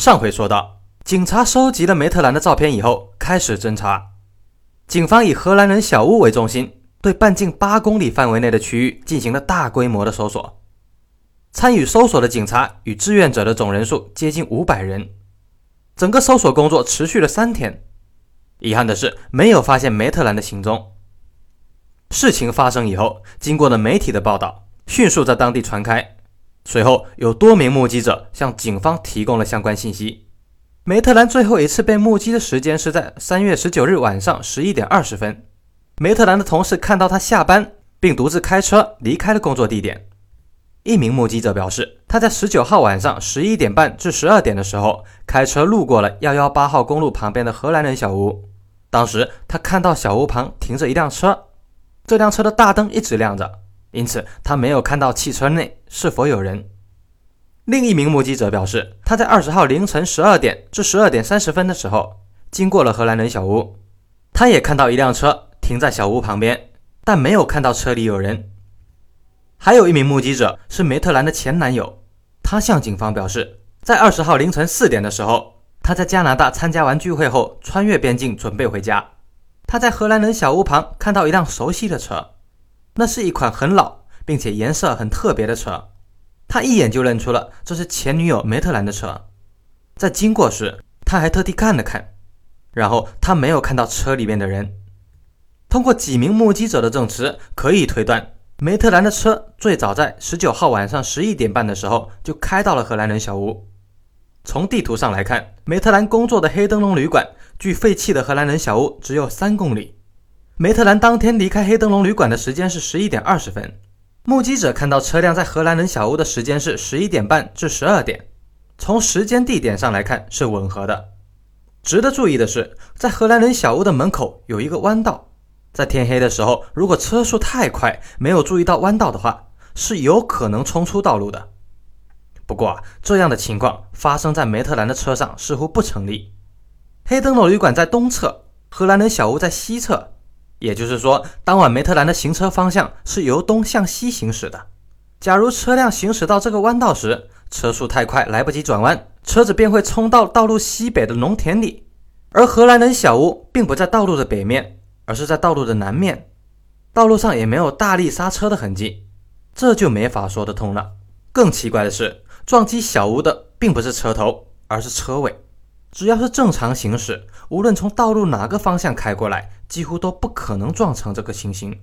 上回说到，警察收集了梅特兰的照片以后，开始侦查。警方以荷兰人小屋为中心，对半径八公里范围内的区域进行了大规模的搜索。参与搜索的警察与志愿者的总人数接近五百人。整个搜索工作持续了三天。遗憾的是，没有发现梅特兰的行踪。事情发生以后，经过了媒体的报道，迅速在当地传开。随后，有多名目击者向警方提供了相关信息。梅特兰最后一次被目击的时间是在三月十九日晚上十一点二十分。梅特兰的同事看到他下班，并独自开车离开了工作地点。一名目击者表示，他在十九号晚上十一点半至十二点的时候，开车路过了幺幺八号公路旁边的荷兰人小屋。当时他看到小屋旁停着一辆车，这辆车的大灯一直亮着。因此，他没有看到汽车内是否有人。另一名目击者表示，他在二十号凌晨十二点至十二点三十分的时候经过了荷兰人小屋，他也看到一辆车停在小屋旁边，但没有看到车里有人。还有一名目击者是梅特兰的前男友，他向警方表示，在二十号凌晨四点的时候，他在加拿大参加完聚会后穿越边境准备回家，他在荷兰人小屋旁看到一辆熟悉的车。那是一款很老并且颜色很特别的车，他一眼就认出了这是前女友梅特兰的车。在经过时，他还特地看了看，然后他没有看到车里面的人。通过几名目击者的证词，可以推断梅特兰的车最早在十九号晚上十一点半的时候就开到了荷兰人小屋。从地图上来看，梅特兰工作的黑灯笼旅馆距废弃的荷兰人小屋只有三公里。梅特兰当天离开黑灯笼旅馆的时间是十一点二十分，目击者看到车辆在荷兰人小屋的时间是十一点半至十二点，从时间地点上来看是吻合的。值得注意的是，在荷兰人小屋的门口有一个弯道，在天黑的时候，如果车速太快，没有注意到弯道的话，是有可能冲出道路的。不过啊，这样的情况发生在梅特兰的车上似乎不成立。黑灯笼旅馆在东侧，荷兰人小屋在西侧。也就是说，当晚梅特兰的行车方向是由东向西行驶的。假如车辆行驶到这个弯道时，车速太快，来不及转弯，车子便会冲到道路西北的农田里。而荷兰人小屋并不在道路的北面，而是在道路的南面，道路上也没有大力刹车的痕迹，这就没法说得通了。更奇怪的是，撞击小屋的并不是车头，而是车尾。只要是正常行驶，无论从道路哪个方向开过来，几乎都不可能撞成这个情形。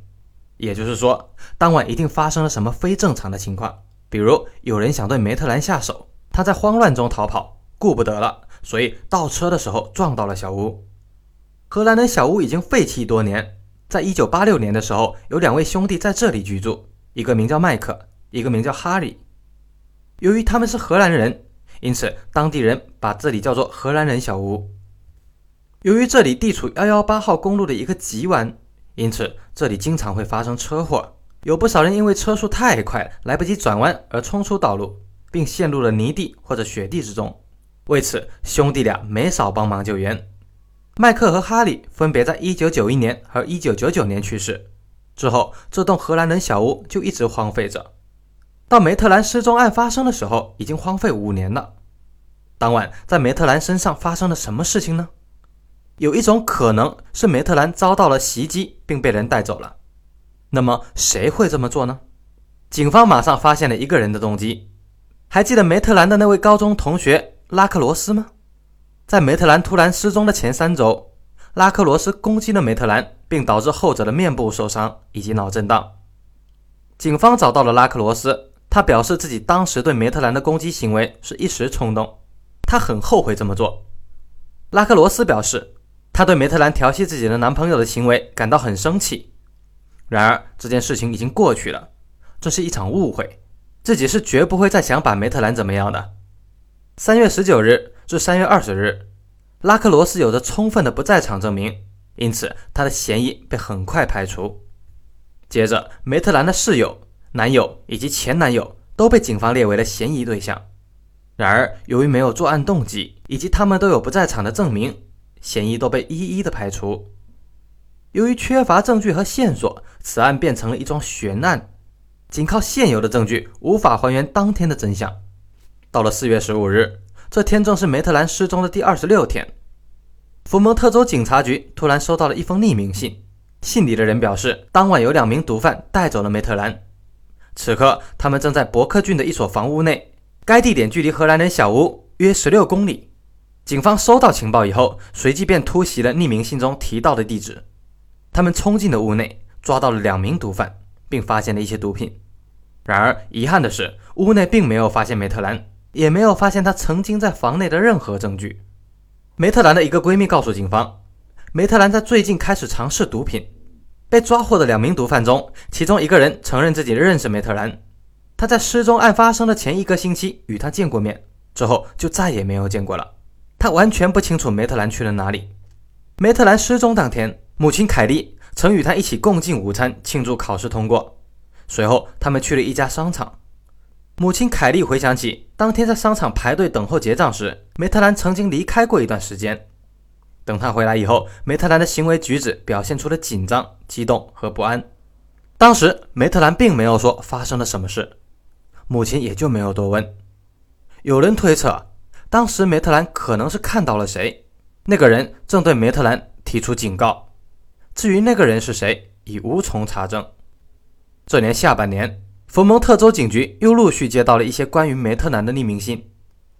也就是说，当晚一定发生了什么非正常的情况，比如有人想对梅特兰下手，他在慌乱中逃跑，顾不得了，所以倒车的时候撞到了小屋。荷兰人小屋已经废弃多年，在一九八六年的时候，有两位兄弟在这里居住，一个名叫麦克，一个名叫哈里。由于他们是荷兰人。因此，当地人把这里叫做荷兰人小屋。由于这里地处幺幺八号公路的一个急弯，因此这里经常会发生车祸。有不少人因为车速太快，来不及转弯而冲出道路，并陷入了泥地或者雪地之中。为此，兄弟俩没少帮忙救援。麦克和哈利分别在1991年和1999年去世。之后，这栋荷兰人小屋就一直荒废着。到梅特兰失踪案发生的时候，已经荒废五年了。当晚，在梅特兰身上发生了什么事情呢？有一种可能是梅特兰遭到了袭击，并被人带走了。那么，谁会这么做呢？警方马上发现了一个人的动机。还记得梅特兰的那位高中同学拉克罗斯吗？在梅特兰突然失踪的前三周，拉克罗斯攻击了梅特兰，并导致后者的面部受伤以及脑震荡。警方找到了拉克罗斯。他表示自己当时对梅特兰的攻击行为是一时冲动，他很后悔这么做。拉克罗斯表示，他对梅特兰调戏自己的男朋友的行为感到很生气。然而，这件事情已经过去了，这是一场误会，自己是绝不会再想把梅特兰怎么样的。三月十九日至三月二十日，拉克罗斯有着充分的不在场证明，因此他的嫌疑被很快排除。接着，梅特兰的室友。男友以及前男友都被警方列为了嫌疑对象，然而由于没有作案动机，以及他们都有不在场的证明，嫌疑都被一一的排除。由于缺乏证据和线索，此案变成了一桩悬案，仅靠现有的证据无法还原当天的真相。到了四月十五日，这天正是梅特兰失踪的第二十六天。福蒙特州警察局突然收到了一封匿名信，信里的人表示，当晚有两名毒贩带走了梅特兰。此刻，他们正在伯克郡的一所房屋内，该地点距离荷兰人小屋约十六公里。警方收到情报以后，随即便突袭了匿名信中提到的地址。他们冲进了屋内，抓到了两名毒贩，并发现了一些毒品。然而，遗憾的是，屋内并没有发现梅特兰，也没有发现他曾经在房内的任何证据。梅特兰的一个闺蜜告诉警方，梅特兰在最近开始尝试毒品。被抓获的两名毒贩中，其中一个人承认自己认识梅特兰，他在失踪案发生的前一个星期与他见过面，之后就再也没有见过了。他完全不清楚梅特兰去了哪里。梅特兰失踪当天，母亲凯莉曾与他一起共进午餐，庆祝考试通过。随后，他们去了一家商场。母亲凯莉回想起当天在商场排队等候结账时，梅特兰曾经离开过一段时间。等他回来以后，梅特兰的行为举止表现出了紧张、激动和不安。当时，梅特兰并没有说发生了什么事，母亲也就没有多问。有人推测。当时梅特兰可能是看到了谁，那个人正对梅特兰提出警告。至于那个人是谁，已无从查证。这年下半年，佛蒙特州警局又陆续接到了一些关于梅特兰的匿名信。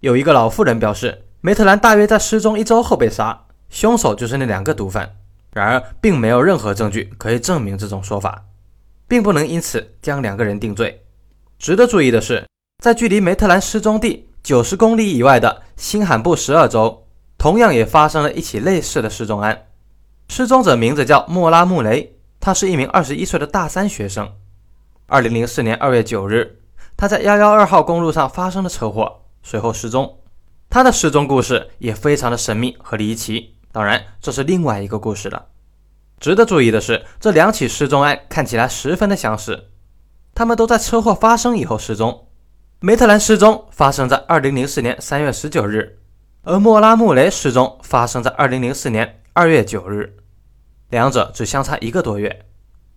有一个老妇人表示，梅特兰大约在失踪一周后被杀，凶手就是那两个毒贩。然而，并没有任何证据可以证明这种说法，并不能因此将两个人定罪。值得注意的是，在距离梅特兰失踪地。九十公里以外的新罕布什尔州，同样也发生了一起类似的失踪案。失踪者名字叫莫拉穆雷，他是一名二十一岁的大三学生。二零零四年二月九日，他在幺幺二号公路上发生了车祸，随后失踪。他的失踪故事也非常的神秘和离奇。当然，这是另外一个故事了。值得注意的是，这两起失踪案看起来十分的相似，他们都在车祸发生以后失踪。梅特兰失踪发生在二零零四年三月十九日，而莫拉穆雷失踪发生在二零零四年二月九日，两者只相差一个多月。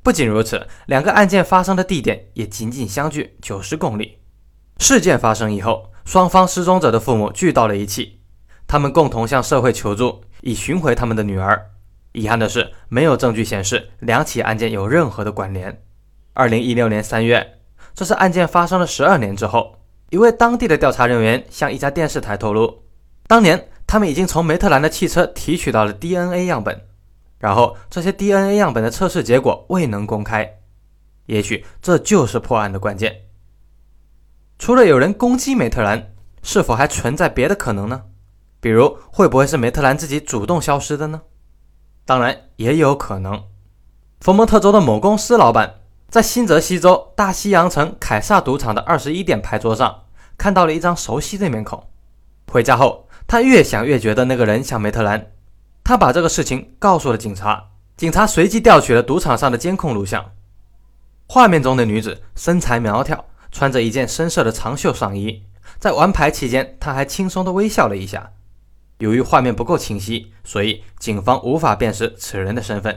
不仅如此，两个案件发生的地点也仅仅相距九十公里。事件发生以后，双方失踪者的父母聚到了一起，他们共同向社会求助，以寻回他们的女儿。遗憾的是，没有证据显示两起案件有任何的关联。二零一六年三月。这是案件发生了十二年之后，一位当地的调查人员向一家电视台透露，当年他们已经从梅特兰的汽车提取到了 DNA 样本，然后这些 DNA 样本的测试结果未能公开。也许这就是破案的关键。除了有人攻击梅特兰，是否还存在别的可能呢？比如，会不会是梅特兰自己主动消失的呢？当然，也有可能。佛蒙特州的某公司老板。在新泽西州大西洋城凯撒赌场的二十一点牌桌上，看到了一张熟悉的面孔。回家后，他越想越觉得那个人像梅特兰。他把这个事情告诉了警察，警察随即调取了赌场上的监控录像。画面中的女子身材苗条，穿着一件深色的长袖上衣，在玩牌期间，她还轻松地微笑了一下。由于画面不够清晰，所以警方无法辨识此人的身份。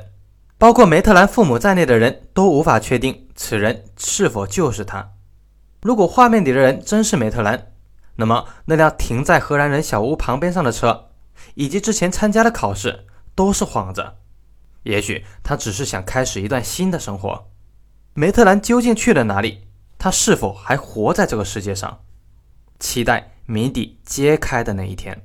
包括梅特兰父母在内的人都无法确定此人是否就是他。如果画面里的人真是梅特兰，那么那辆停在荷兰人小屋旁边上的车，以及之前参加的考试都是幌子。也许他只是想开始一段新的生活。梅特兰究竟去了哪里？他是否还活在这个世界上？期待谜底揭开的那一天。